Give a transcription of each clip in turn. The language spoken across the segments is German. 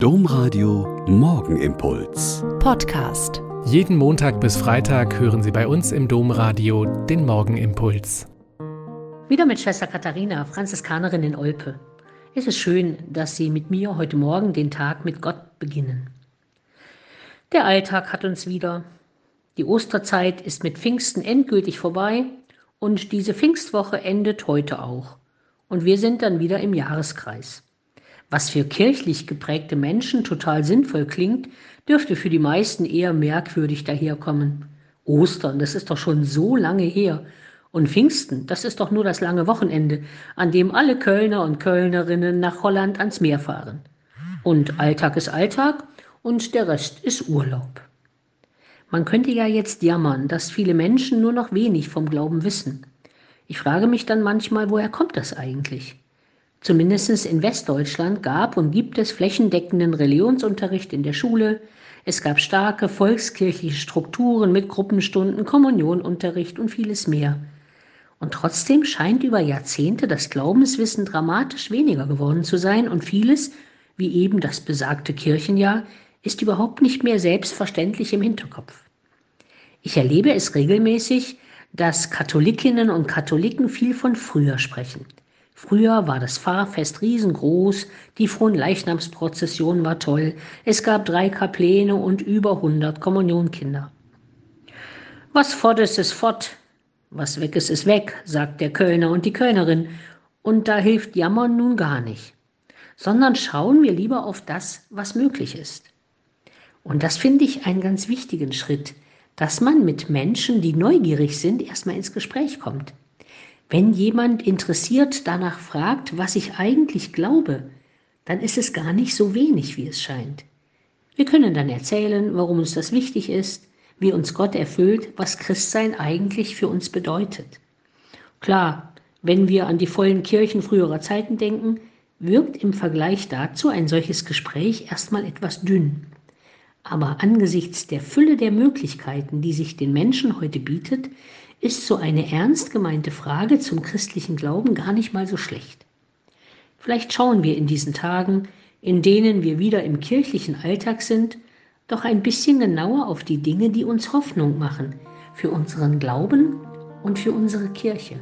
Domradio Morgenimpuls. Podcast. Jeden Montag bis Freitag hören Sie bei uns im Domradio den Morgenimpuls. Wieder mit Schwester Katharina, Franziskanerin in Olpe. Es ist schön, dass Sie mit mir heute Morgen den Tag mit Gott beginnen. Der Alltag hat uns wieder. Die Osterzeit ist mit Pfingsten endgültig vorbei und diese Pfingstwoche endet heute auch. Und wir sind dann wieder im Jahreskreis. Was für kirchlich geprägte Menschen total sinnvoll klingt, dürfte für die meisten eher merkwürdig daherkommen. Ostern, das ist doch schon so lange her. Und Pfingsten, das ist doch nur das lange Wochenende, an dem alle Kölner und Kölnerinnen nach Holland ans Meer fahren. Und Alltag ist Alltag und der Rest ist Urlaub. Man könnte ja jetzt jammern, dass viele Menschen nur noch wenig vom Glauben wissen. Ich frage mich dann manchmal, woher kommt das eigentlich? Zumindest in Westdeutschland gab und gibt es flächendeckenden Religionsunterricht in der Schule. Es gab starke volkskirchliche Strukturen mit Gruppenstunden, Kommunionunterricht und vieles mehr. Und trotzdem scheint über Jahrzehnte das Glaubenswissen dramatisch weniger geworden zu sein und vieles, wie eben das besagte Kirchenjahr, ist überhaupt nicht mehr selbstverständlich im Hinterkopf. Ich erlebe es regelmäßig, dass Katholikinnen und Katholiken viel von früher sprechen. Früher war das Pfarrfest riesengroß, die Fronleichnamsprozession war toll, es gab drei Kapläne und über hundert Kommunionkinder. Was fort ist, ist fort, was weg ist, ist weg, sagt der Kölner und die Kölnerin, und da hilft Jammern nun gar nicht, sondern schauen wir lieber auf das, was möglich ist. Und das finde ich einen ganz wichtigen Schritt, dass man mit Menschen, die neugierig sind, erstmal ins Gespräch kommt. Wenn jemand interessiert danach fragt, was ich eigentlich glaube, dann ist es gar nicht so wenig, wie es scheint. Wir können dann erzählen, warum uns das wichtig ist, wie uns Gott erfüllt, was Christsein eigentlich für uns bedeutet. Klar, wenn wir an die vollen Kirchen früherer Zeiten denken, wirkt im Vergleich dazu ein solches Gespräch erstmal etwas dünn. Aber angesichts der Fülle der Möglichkeiten, die sich den Menschen heute bietet, ist so eine ernst gemeinte Frage zum christlichen Glauben gar nicht mal so schlecht. Vielleicht schauen wir in diesen Tagen, in denen wir wieder im kirchlichen Alltag sind, doch ein bisschen genauer auf die Dinge, die uns Hoffnung machen, für unseren Glauben und für unsere Kirche.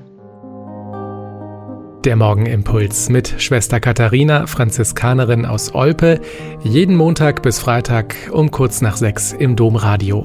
Der Morgenimpuls mit Schwester Katharina, Franziskanerin aus Olpe, jeden Montag bis Freitag um kurz nach sechs im Domradio.